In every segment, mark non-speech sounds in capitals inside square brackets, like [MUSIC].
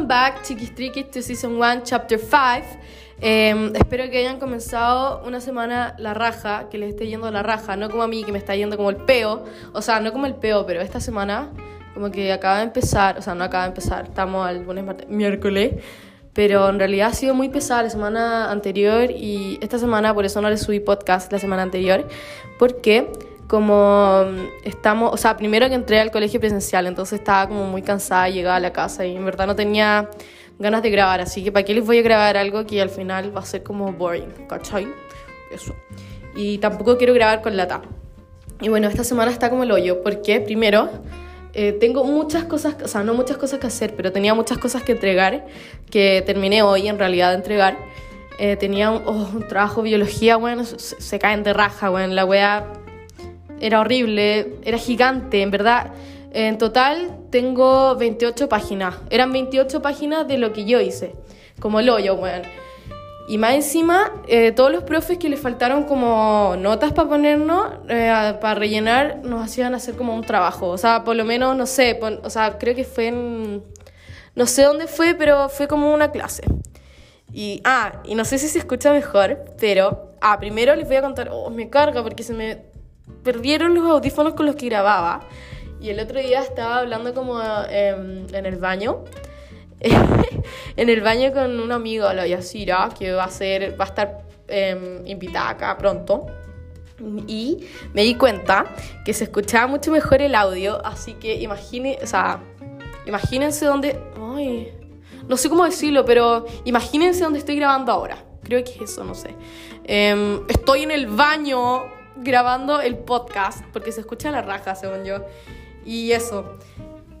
Welcome back, Chiquis Triquis, to Season 1, Chapter 5. Em, espero que hayan comenzado una semana la raja, que les esté yendo la raja, no como a mí, que me está yendo como el peo. O sea, no como el peo, pero esta semana como que acaba de empezar, o sea, no acaba de empezar, estamos al lunes, miércoles. Pero en realidad ha sido muy pesada la semana anterior y esta semana, por eso no les subí podcast la semana anterior, porque como estamos, o sea, primero que entré al colegio presencial, entonces estaba como muy cansada, llegaba a la casa y en verdad no tenía ganas de grabar, así que ¿para qué les voy a grabar algo que al final va a ser como boring, ¿cachai? Eso. Y tampoco quiero grabar con lata. Y bueno, esta semana está como el hoyo, porque primero eh, tengo muchas cosas, o sea, no muchas cosas que hacer, pero tenía muchas cosas que entregar, que terminé hoy en realidad de entregar. Eh, tenía un, oh, un, trabajo biología, bueno, se, se caen de raja, bueno, la wea era horrible, era gigante, en verdad. En total tengo 28 páginas. Eran 28 páginas de lo que yo hice, como el hoyo, weón. Y más encima, eh, todos los profes que les faltaron como notas para ponernos, eh, para rellenar, nos hacían hacer como un trabajo. O sea, por lo menos, no sé, o sea, creo que fue en... No sé dónde fue, pero fue como una clase. Y, ah, y no sé si se escucha mejor, pero... Ah, primero les voy a contar... Oh, me carga porque se me perdieron los audífonos con los que grababa. Y el otro día estaba hablando como eh, en el baño. [LAUGHS] en el baño con un amigo, la Yasira, que va a, ser, va a estar eh, invitada acá pronto. Y me di cuenta que se escuchaba mucho mejor el audio, así que imagine, o sea, imagínense dónde... Ay, no sé cómo decirlo, pero imagínense dónde estoy grabando ahora. Creo que es eso, no sé. Eh, estoy en el baño grabando el podcast, porque se escucha la raja, según yo. Y eso.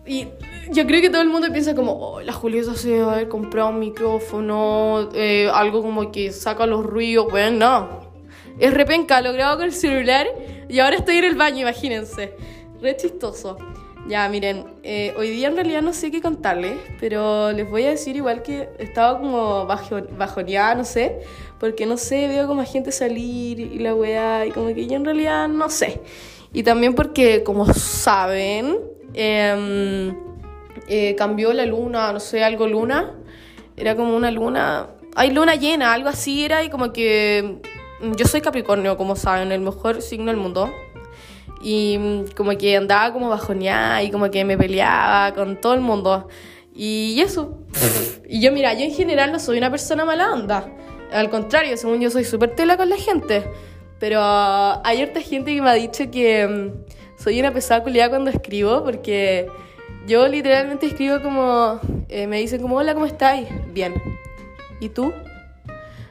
Y yo creo que todo el mundo piensa como, oh, la Julieta se debe haber comprado un micrófono, eh, algo como que saca los ruidos. Bueno, no. Es repenca, lo grabo con el celular y ahora estoy en el baño, imagínense. Re chistoso. Ya, miren, eh, hoy día en realidad no sé qué contarles, pero les voy a decir igual que estaba como bajo, bajoneada, no sé, porque no sé, veo como gente salir y la weá, y como que yo en realidad no sé. Y también porque, como saben, eh, eh, cambió la luna, no sé, algo luna, era como una luna, hay luna llena, algo así era, y como que yo soy Capricornio, como saben, el mejor signo del mundo y mm, como que andaba como bajoneada y como que me peleaba con todo el mundo. Y eso. [LAUGHS] y yo, mira, yo en general no soy una persona mala onda. Al contrario, según yo soy súper tela con la gente. Pero hay harta gente que me ha dicho que mm, soy una pesada culiada cuando escribo porque yo literalmente escribo como... Eh, me dicen como, hola, ¿cómo estáis? Bien. ¿Y tú?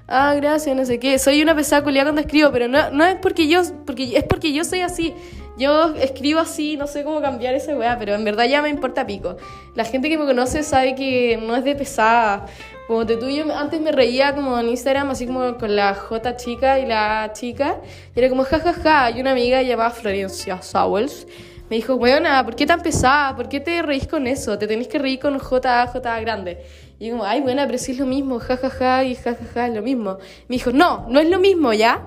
ah, gracias, no sé qué. Soy una pesada culiada cuando escribo, pero no, no es porque yo, porque es porque yo soy así. Yo escribo así, no sé cómo cambiar esa weá, pero en verdad ya me importa pico. La gente que me conoce sabe que no es de pesada. Como te tú, yo antes me reía como en Instagram, así como con la J chica y la chica. Y era como jajaja. Ja, ja. Y una amiga llamada Florencia Sowells me dijo, weona, ¿por qué tan pesada? ¿Por qué te reís con eso? Te tenés que reír con J, J grande. Y yo como, ay, buena, pero sí es lo mismo, jajaja, ja, y jajaja, ja, es lo mismo. Me dijo, no, no es lo mismo, ¿ya?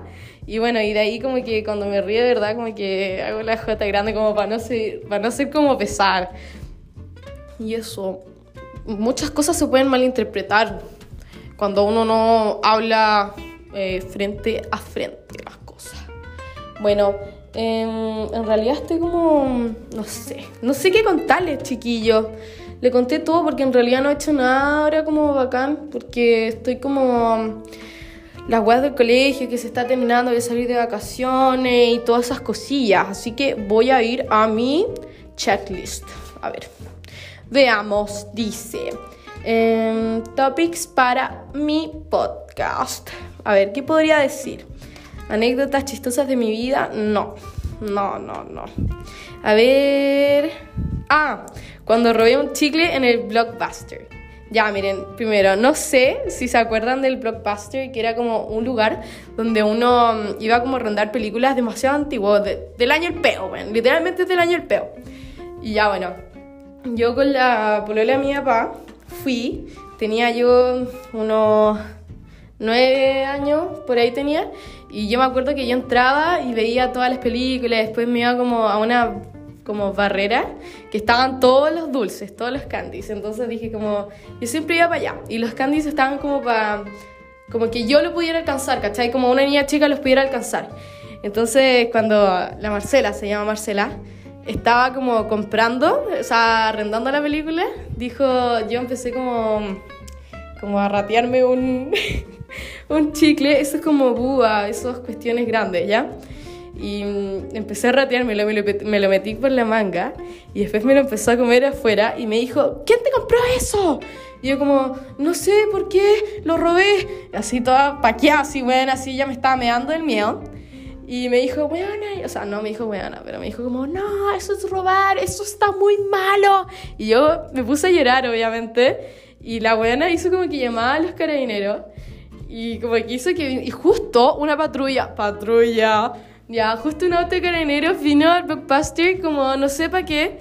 Y bueno, y de ahí como que cuando me río verdad, como que hago la J grande como para no ser, para no ser como pesar. Y eso, muchas cosas se pueden malinterpretar cuando uno no habla eh, frente a frente las cosas. Bueno, eh, en realidad estoy como, no sé, no sé qué contarles, chiquillos. Le conté todo porque en realidad no he hecho nada ahora como bacán, porque estoy como las weas del colegio que se está terminando de salir de vacaciones y todas esas cosillas. Así que voy a ir a mi checklist. A ver, veamos, dice eh, topics para mi podcast. A ver, ¿qué podría decir? ¿Anécdotas chistosas de mi vida? No, no, no, no. A ver. Ah, cuando robé un chicle en el Blockbuster. Ya, miren, primero, no sé si se acuerdan del Blockbuster, que era como un lugar donde uno mm, iba como a rondar películas demasiado antiguas, del año el peo, literalmente del año el peo. Y ya, bueno, yo con la polola de mi papá fui, tenía yo unos nueve años, por ahí tenía, y yo me acuerdo que yo entraba y veía todas las películas, después me iba como a una como barrera que estaban todos los dulces, todos los candies. Entonces dije como, yo siempre iba para allá y los candies estaban como para, como que yo lo pudiera alcanzar, ¿cachai? Como una niña chica los pudiera alcanzar. Entonces cuando la Marcela, se llama Marcela, estaba como comprando, o sea, arrendando la película, dijo, yo empecé como, como a ratearme un, [LAUGHS] un chicle, eso es como búa, esas cuestiones grandes, ¿ya? Y mm, empecé a rateármelo, me lo, me lo metí por la manga y después me lo empezó a comer afuera y me dijo, ¿quién te compró eso? Y yo como, no sé por qué, lo robé. Así toda paqueada, así, bueno, así ya me estaba meando el miedo. Y me dijo, weona, o sea, no me dijo weona, pero me dijo como, no, eso es robar, eso está muy malo. Y yo me puse a llorar, obviamente. Y la weona hizo como que llamaba a los carabineros. Y como que hizo que, y justo una patrulla, patrulla, ya, justo un auto de carabineros vino al blockbuster como no sé para qué.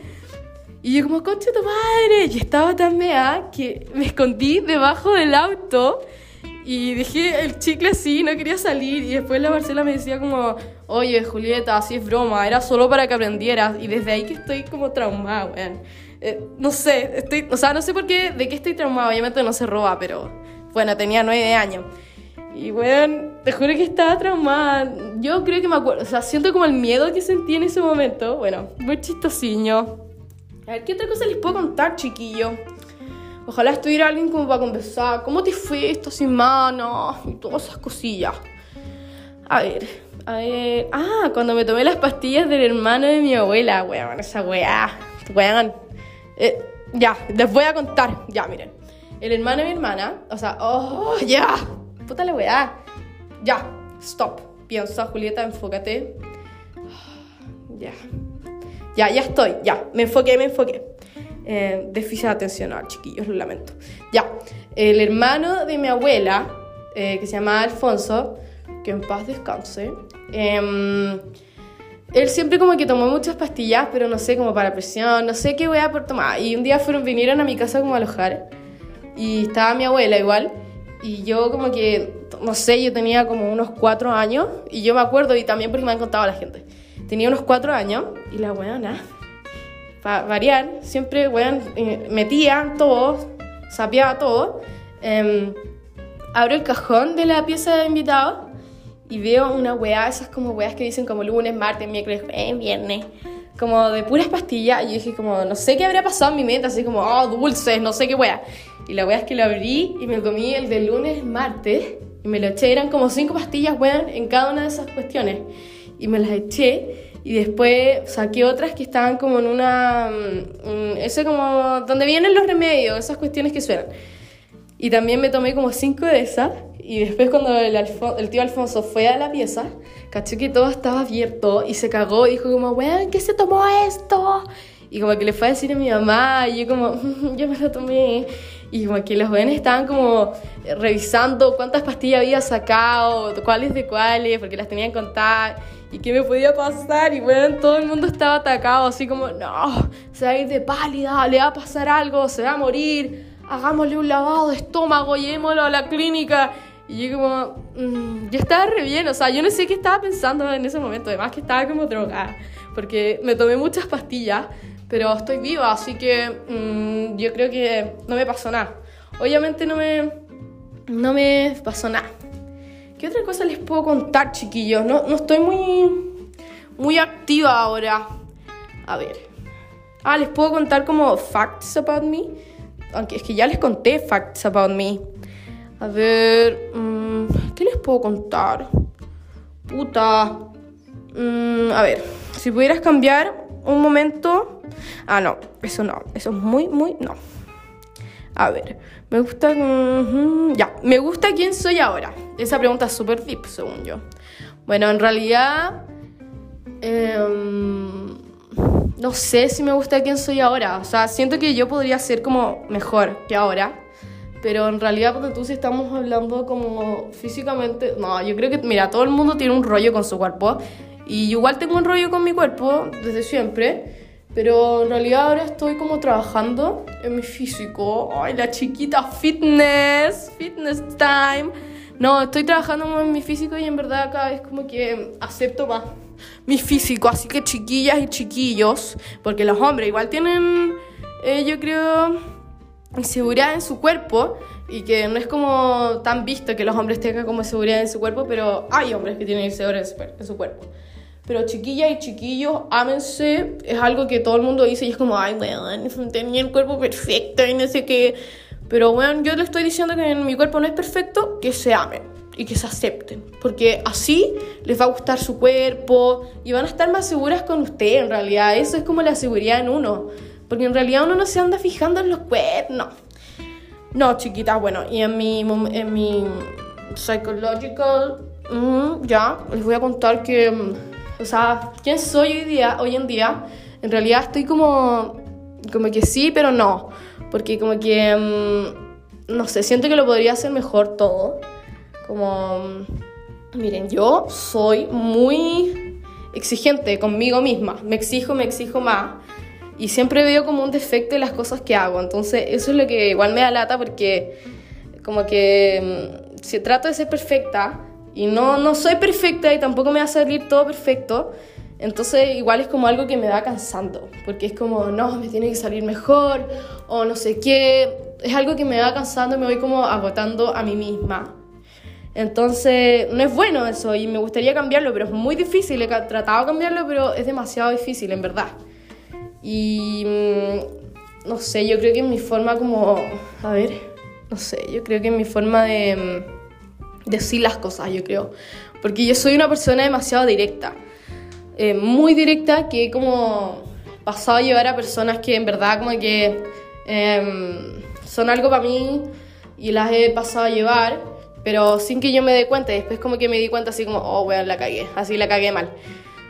Y yo como, concha tu madre. Y estaba tan mea que me escondí debajo del auto y dejé el chicle así, no quería salir. Y después la Marcela me decía como, oye, Julieta, así es broma, era solo para que aprendieras. Y desde ahí que estoy como traumada, weón. Eh, no sé, estoy, o sea, no sé por qué, de qué estoy traumada. Obviamente no se roba, pero bueno, tenía nueve años. Y bueno, te juro que estaba traumada. Yo creo que me acuerdo, o sea, siento como el miedo que sentí en ese momento. Bueno, muy chistosiño. A ver, ¿qué otra cosa les puedo contar, chiquillo? Ojalá estuviera alguien como para conversar. ¿Cómo te fue esta semana? Y todas esas cosillas. A ver, a ver. Ah, cuando me tomé las pastillas del hermano de mi abuela, weón, esa weá. Weón. Eh, ya, les voy a contar. Ya, miren. El hermano de mi hermana, o sea, oh, ya. Puta la weá. Ya, stop. Piensa, Julieta, enfócate. Ya. Ya, ya estoy. Ya, me enfoqué, me enfoqué. Eh, déficit atencional, chiquillos, lo lamento. Ya, el hermano de mi abuela, eh, que se llama Alfonso, que en paz descanse, em, él siempre como que tomó muchas pastillas, pero no sé, como para presión, no sé qué voy a tomar. Y un día fueron, vinieron a mi casa como a alojar, y estaba mi abuela igual, y yo como que, no sé, yo tenía como unos cuatro años, y yo me acuerdo, y también porque me han contado la gente, tenía unos cuatro años, y la nada para variar, siempre, weón, eh, metía todo, sapeaba todo. Eh, abro el cajón de la pieza de invitado y veo una weá, esas como weas que dicen como lunes, martes, miércoles, eh, viernes, como de puras pastillas. Y yo dije como, no sé qué habría pasado en mi mente, así como, oh, dulces, no sé qué wea. Y la wea es que lo abrí y me comí el de lunes, martes, y me lo eché, eran como cinco pastillas, weón, en cada una de esas cuestiones. Y me las eché y después saqué otras que estaban como en una... Mm, ese como... donde vienen los remedios, esas cuestiones que suenan. Y también me tomé como cinco de esas. Y después cuando el, tío Alfonso fue a la pieza, caché que todo estaba abierto y se cagó y dijo como, weón, ¿qué se tomó esto? Y como que le fue a decir a mi mamá y yo como, yo me lo tomé. Y como que los jóvenes estaban como revisando cuántas pastillas había sacado, cuáles de cuáles, porque las tenían contadas y qué me podía pasar. Y bueno, todo el mundo estaba atacado, así como, no, se va a ir de pálida, le va a pasar algo, se va a morir, hagámosle un lavado de estómago, llevémoslo a la clínica. Y yo como, mm, yo estaba re bien, o sea, yo no sé qué estaba pensando en ese momento, además que estaba como drogada, porque me tomé muchas pastillas, pero estoy viva, así que mm, yo creo que no me pasó nada. Obviamente no me, no me pasó nada. ¿Qué otra cosa les puedo contar, chiquillos? No, no estoy muy, muy activa ahora. A ver. Ah, les puedo contar como facts about me. Aunque es que ya les conté facts about me. A ver. Mm, ¿Qué les puedo contar? Puta. Mm, a ver. Si pudieras cambiar un momento. Ah, no. Eso no. Eso es muy, muy. No. A ver, me gusta... ya, me gusta quién soy ahora. Esa pregunta es súper deep, según yo. Bueno, en realidad... Em, no sé si me gusta quién soy ahora. O sea, siento que yo podría ser como mejor que ahora. Pero en realidad, cuando tú si estamos hablando como físicamente... No, yo creo que, mira, todo el mundo tiene un rollo con su cuerpo. Y igual tengo un rollo con mi cuerpo desde siempre. Pero en realidad ahora estoy como trabajando en mi físico. Ay, la chiquita fitness, fitness time. No, estoy trabajando en mi físico y en verdad cada vez como que acepto más mi físico. Así que chiquillas y chiquillos, porque los hombres igual tienen, eh, yo creo, inseguridad en su cuerpo y que no es como tan visto que los hombres tengan como seguridad en su cuerpo, pero hay hombres que tienen inseguridad en su cuerpo. Pero chiquillas y chiquillos, ámense, es algo que todo el mundo dice y es como, ay, weón, tenía el cuerpo perfecto y no sé qué. Pero bueno, yo le estoy diciendo que mi cuerpo no es perfecto, que se amen y que se acepten. Porque así les va a gustar su cuerpo y van a estar más seguras con usted en realidad. Eso es como la seguridad en uno. Porque en realidad uno no se anda fijando en los cuernos. No, chiquitas, bueno, y en mi, en mi psychological, mm, ya, les voy a contar que, mm, o sea, quién soy hoy, día, hoy en día. En realidad estoy como, como que sí, pero no. Porque como que, mm, no sé, siento que lo podría hacer mejor todo. Como, miren, yo soy muy exigente conmigo misma. Me exijo, me exijo más y siempre veo como un defecto en las cosas que hago. Entonces eso es lo que igual me da lata porque como que mm, si trato de ser perfecta y no, no soy perfecta y tampoco me va a salir todo perfecto, entonces igual es como algo que me va cansando, porque es como, no, me tiene que salir mejor o no sé qué, es algo que me va cansando me voy como agotando a mí misma. Entonces, no es bueno eso y me gustaría cambiarlo, pero es muy difícil. He tratado de cambiarlo, pero es demasiado difícil, en verdad. Y mm, no sé, yo creo que mi forma como, a ver, no sé, yo creo que mi forma de mm, decir las cosas, yo creo. Porque yo soy una persona demasiado directa. Eh, muy directa que he como pasado a llevar a personas que en verdad como que em, son algo para mí y las he pasado a llevar, pero sin que yo me dé cuenta. Después como que me di cuenta así como, oh, weón, la cagué, así la cagué mal.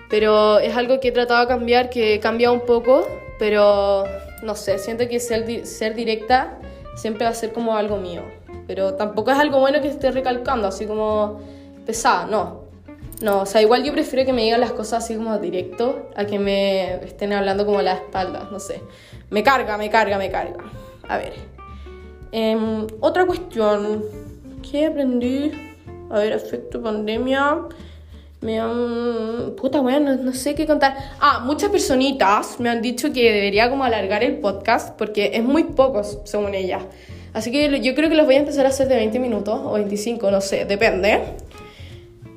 Pero es algo que he tratado de cambiar, que he cambiado un poco, pero no sé, siento que ser, ser directa siempre va a ser como algo mío. Pero tampoco es algo bueno que esté recalcando, así como pesada, no. No, o sea, igual yo prefiero que me digan las cosas así como directo a que me estén hablando como a la espalda, no sé. Me carga, me carga, me carga. A ver. Em, otra cuestión. ¿Qué aprendí? A ver, efecto pandemia me han... Puta, bueno, no, sé qué contar. Ah, muchas personitas me han dicho que debería como alargar el podcast porque es muy poco, según ellas. Así que yo creo que los voy a empezar a hacer de 20 minutos o 25, no sé, depende.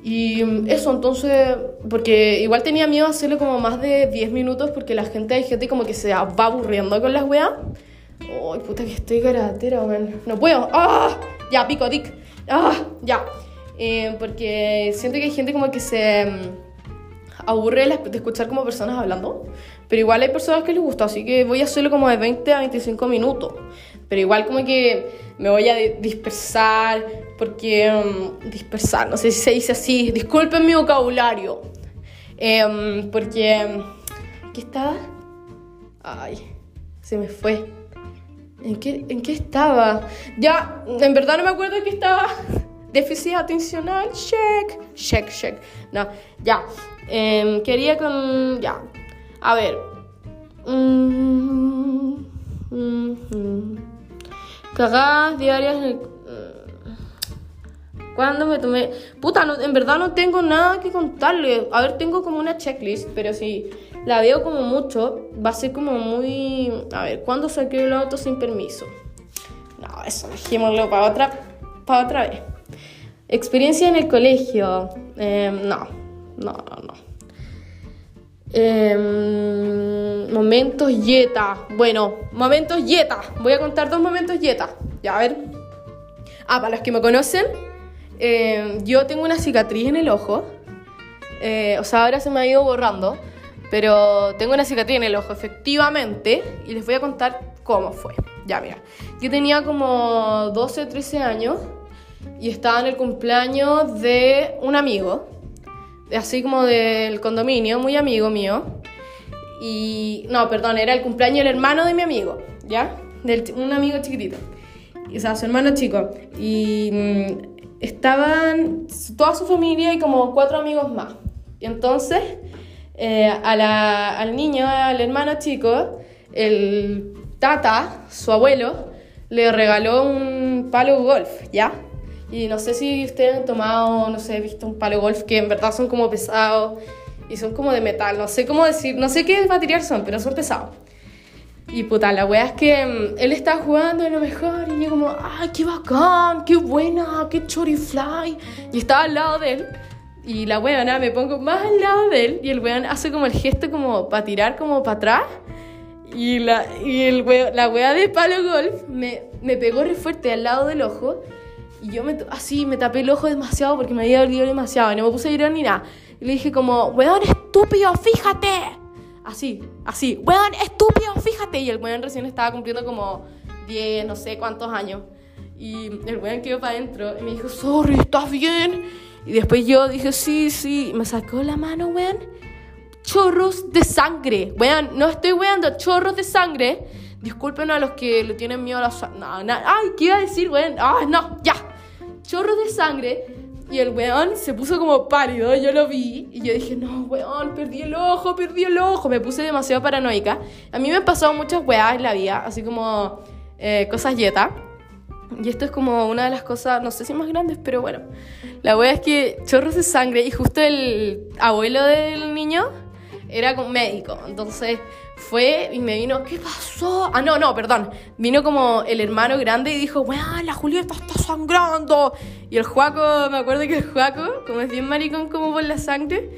Y eso, entonces, porque igual tenía miedo hacerlo como más de 10 minutos porque la gente, hay gente como que se va aburriendo con las weas. Ay, puta que estoy caratera, weón. No puedo. ¡Ah! Ya, pico, tic. ¡Ah! Ya. Eh, porque siento que hay gente como que se mm, aburre de escuchar como personas hablando, pero igual hay personas que les gusta, así que voy a hacerlo como de 20 a 25 minutos. Pero igual como que me voy a dispersar, porque... Mm, dispersar, no sé si se dice así, disculpen mi vocabulario. Em, porque... ¿Qué estaba? Ay, se me fue. ¿En qué, ¿En qué estaba? Ya, en verdad no me acuerdo en qué estaba. [LAUGHS] Déficit atencional, check. Check, check. No, ya. Em, quería con. Ya. A ver. Mm, mm, Cagadas diarias. ¿Cuándo me tomé? Puta, en verdad no tengo nada que contarle. A ver, tengo como una checklist, pero si la veo como mucho, va a ser como muy. A ver, ¿cuándo saqué el auto sin permiso? No, eso dejémoslo para otra, para otra vez. Experiencia en el colegio. Em, no, no, no, no. Em, momentos yeta. Bueno, momentos yeta. Voy a contar dos momentos yeta. Ya, a ver. Ah, para los que me conocen, em, yo tengo una cicatriz en el ojo. Eh, o sea, ahora se me ha ido borrando. Pero tengo una cicatriz en el ojo, efectivamente. Y les voy a contar cómo fue. Ya, mira. Yo tenía como 12 o 13 años y estaba en el cumpleaños de un amigo, así como del condominio, muy amigo mío. Y no, perdón, era el cumpleaños del hermano de mi amigo, ¿ya? Del, un amigo chiquitito. O sea, su hermano chico. Y mm, estaban toda su familia y como cuatro amigos más. Y entonces, eh, a la, al niño, al hermano chico, el tata, su abuelo, le regaló un palo golf, ¿ya? Y no sé si ustedes han tomado, no sé, visto un palo golf que en verdad son como pesados y son como de metal. No sé cómo decir, no sé qué material son, pero son pesados. Y puta, la wea es que mm, él estaba jugando de lo mejor y yo como, ¡ay, qué bacán! ¡Qué buena! ¡Qué chorifly! Y estaba al lado de él. Y la weona me pongo más al lado de él y el weón hace como el gesto como para tirar como para atrás. Y la, y el la wea de palo golf me, me pegó re fuerte al lado del ojo. Y yo me, así me tapé el ojo demasiado porque me había dolido demasiado. No me puse a llorar ni nada. Y le dije como, weón estúpido, fíjate. Así, así, weón estúpido, fíjate. Y el weón recién estaba cumpliendo como 10, no sé cuántos años. Y el weón quedó para adentro y me dijo, sorry, ¿estás bien? Y después yo dije, sí, sí. Me sacó la mano, weón. Chorros de sangre. Weón, no estoy weando, chorros de sangre. Disculpen a los que le tienen miedo a la sangre. Ay, ¿qué iba a decir, weón? Ay, no, ya. Chorros de sangre y el weón se puso como pálido, yo lo vi y yo dije, no, weón, perdí el ojo, perdí el ojo. Me puse demasiado paranoica. A mí me han pasado muchas weas en la vida, así como eh, cosas yeta. Y esto es como una de las cosas, no sé si más grandes, pero bueno. La wea es que chorros de sangre y justo el abuelo del niño era médico. Entonces fue y me vino, ¿qué pasó? Ah, no, no, perdón. Vino como el hermano grande y dijo, weón, la Julieta está sangrando. Y el Juaco, me acuerdo que el Juaco, como es bien maricón como por la sangre,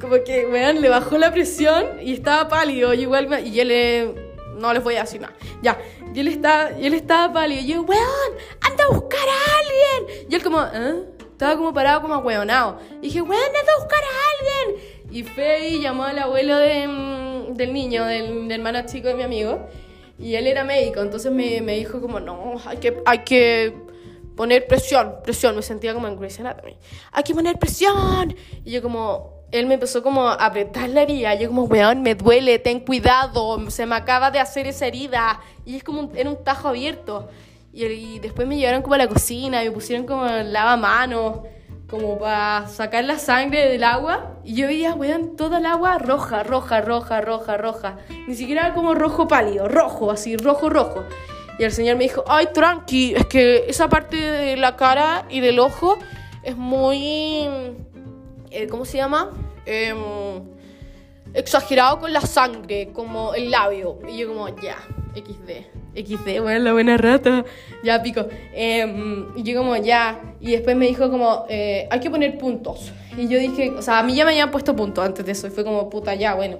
como que, weón, le bajó la presión y estaba pálido. Y igual, y él no les voy a decir nada. Ya, y él, está, y él estaba pálido. Y yo, weón, anda a buscar a alguien. Y él como, ¿eh? Estaba como parado, como weonado. Y dije, weón, anda a buscar a alguien. Y fue llamó al abuelo de, mm, del niño, del, hermano chico de mi amigo. Y él era médico, entonces me, me dijo como, no, hay que, hay que poner presión, presión. Me sentía como en Grey's Anatomy. Hay que poner presión. Y yo como, él me empezó como a apretar la herida. Yo como, weón, me duele, ten cuidado, se me acaba de hacer esa herida. Y es como, un, era un tajo abierto. Y, después me llevaron como a la cocina y me pusieron como lavamanos como para sacar la sangre del agua. Y yo veía, weón, toda el agua roja, roja, roja, roja, roja. Ni siquiera como rojo pálido, rojo, así, rojo, rojo. Y el señor me dijo, ay, tranqui, es que esa parte de la cara y del ojo es muy... Eh, ¿Cómo se llama? Em, exagerado con la sangre, como el labio. Y yo como, ya, XD. XD, bueno, la buena rata, ya pico. Eh, y yo como, ya, y después me dijo como, eh, hay que poner puntos. Y yo dije, o sea, a mí ya me habían puesto puntos antes de eso, y fue como, puta, ya, bueno.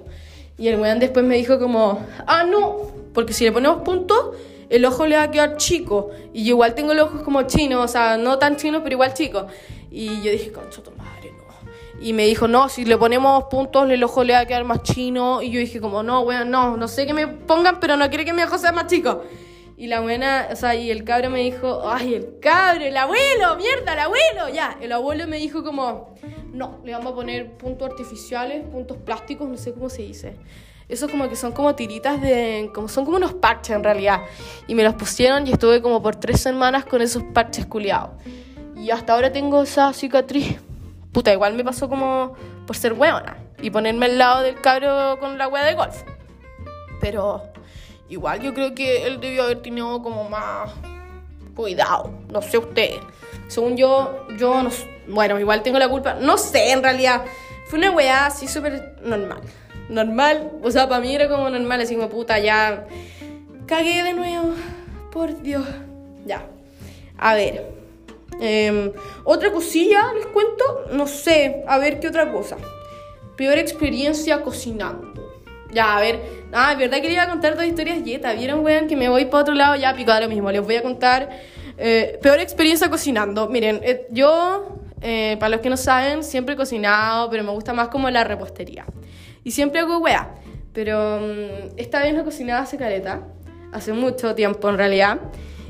Y el weón después me dijo como, ah, no, porque si le ponemos puntos, el ojo le va a quedar chico. Y yo igual tengo los ojos como chinos, o sea, no tan chinos, pero igual chicos. Y yo dije, concho tu madre. Y me dijo, no, si le ponemos puntos, el ojo le va a quedar más chino. Y yo dije, como, no, weón, no, no sé que me pongan, pero no quiere que mi ojo sea más chico. Y la buena, o sea, y el cabro me dijo, ay, el cabro, el abuelo, mierda, el abuelo. Ya, el abuelo me dijo como, no, le vamos a poner puntos artificiales, puntos plásticos, no sé cómo se dice. Eso como que son como tiritas de, como son como unos parches en realidad. Y me los pusieron y estuve como por tres semanas con esos parches culiados. Y hasta ahora tengo esa cicatriz puta, igual me pasó como por ser hueona y ponerme al lado del cabro con la wea de golf. Pero igual yo creo que él debió haber tenido como más cuidado, no sé usted. Según yo, yo no bueno, igual tengo la culpa, no sé en realidad. Fue una weá así súper normal. Normal, o sea, para mí era como normal, así como puta, ya cagué de nuevo. Por Dios. Ya. A ver. Em, otra cosilla, les cuento, no sé, a ver qué otra cosa. Peor experiencia cocinando. Ya, a ver, ah, es verdad que les iba a contar dos historias yeta. ¿Vieron, weón, que me voy para otro lado? Ya, picado lo mismo. Les voy a contar eh, peor experiencia cocinando. Miren, eh, yo, eh, para los que no saben, siempre he cocinado, pero me gusta más como la repostería. Y siempre hago weá. Pero mm, esta vez no cocinaba hace caleta. Hace mucho tiempo, en realidad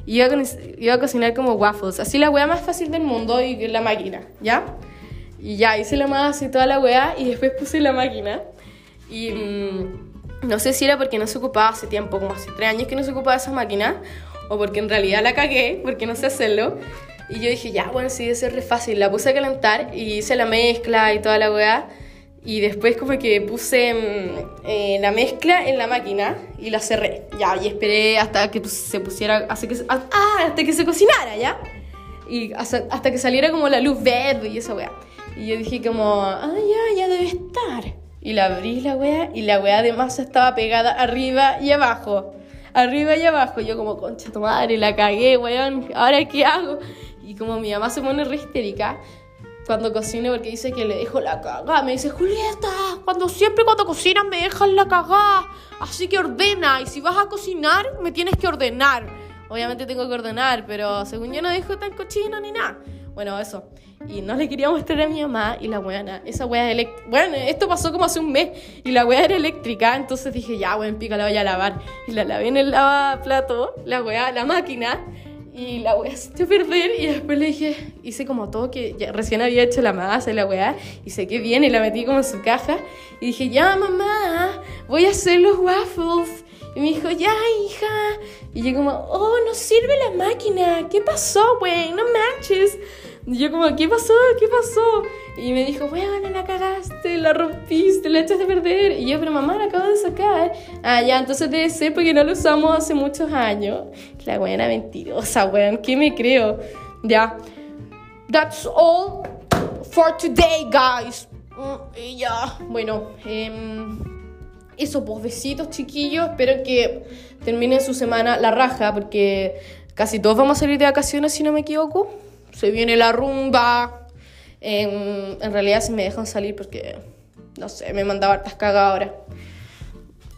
iba a, iba a cocinar como waffles. Así la wea más fácil del mundo y la máquina, ¿ya? Y ya, hice la masa y toda la wea y después puse la máquina. Y mm, no sé si era porque no se ocupaba hace tiempo, como hace tres años que no se ocupaba esa máquina, o porque en realidad la cagué, porque no sé hacerlo. Y yo dije, ya, bueno, sí, es re fácil. La puse a calentar y hice la mezcla y toda la wea. Y después como que puse mm, eh, la mezcla en la máquina y la cerré. Ya, y esperé hasta que se pusiera, hasta que, ah, hasta que se cocinara, ¿ya? Y hasta, hasta que saliera como la luz verde y esa weá. Y yo dije como, ah, ya, ya debe estar. Y la abrí la weá y la weá de masa estaba pegada arriba y abajo. Arriba y abajo. Yo como, concha tu madre, la cagué, weón. ¿Ahora qué hago? Y como mi mamá se pone re histérica cuando cocino porque dice que le dejo la cagada. Me dice, Julieta, cuando siempre cuando cocinas me dejas la cagada. Así que ordena. Y si vas a cocinar, me tienes que ordenar. Obviamente tengo que ordenar, pero según yo no dejo tan cochino ni nada. Bueno, eso. Y no le quería mostrar a mi mamá y la weana, esa wea eléctrica. Bueno, esto pasó como hace un mes y la wea era eléctrica, entonces dije, ya, weón, pica, la voy a lavar. Y la lavé en el lavaplato, la wea, la máquina, y la wea se a perder. Y después le dije, hice como todo que recién había hecho la masa y la wea, y sé que bien y la metí como en su caja. Y dije, ya, mamá, voy a hacer los waffles. Y me dijo, ya, hija. Y yo como, oh, no sirve la máquina. ¿Qué pasó, güey? No manches. Y yo como, ¿qué pasó? ¿Qué pasó? Y me dijo, bueno, la cagaste, la rompiste, la echaste a perder. Y yo, pero mamá, la acabo de sacar. Ah, ya, entonces debe ser porque no lo usamos hace muchos años. La buena mentirosa, weón. ¿Qué me creo? Ya. That's all for today, guys. Mm, y ya, bueno, eh eso, pues besitos chiquillos. Espero que terminen su semana la raja, porque casi todos vamos a salir de vacaciones, si no me equivoco. Se viene la rumba. En, realidad, si me dejan salir, porque no sé, me mandaba hartas cagas ahora.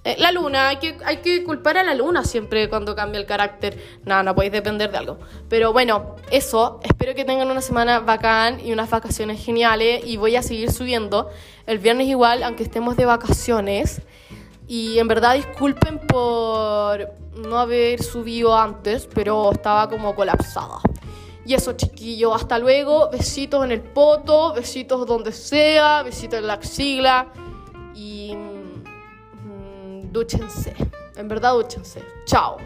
Eh, la luna, hay que, hay que culpar a la luna siempre cuando cambia el carácter. Nada, no, podéis depender de algo. Pero bueno, eso. Espero que tengan una semana bacán y unas vacaciones geniales. Y voy a seguir subiendo. El viernes igual, aunque estemos de vacaciones. Y en verdad disculpen por no haber subido antes, pero estaba como colapsada. Y eso, chiquillo, hasta luego. Besitos en el poto, besitos donde sea, besitos en la axila. Y. Mmm, dúchense. En verdad, dúchense. Chao.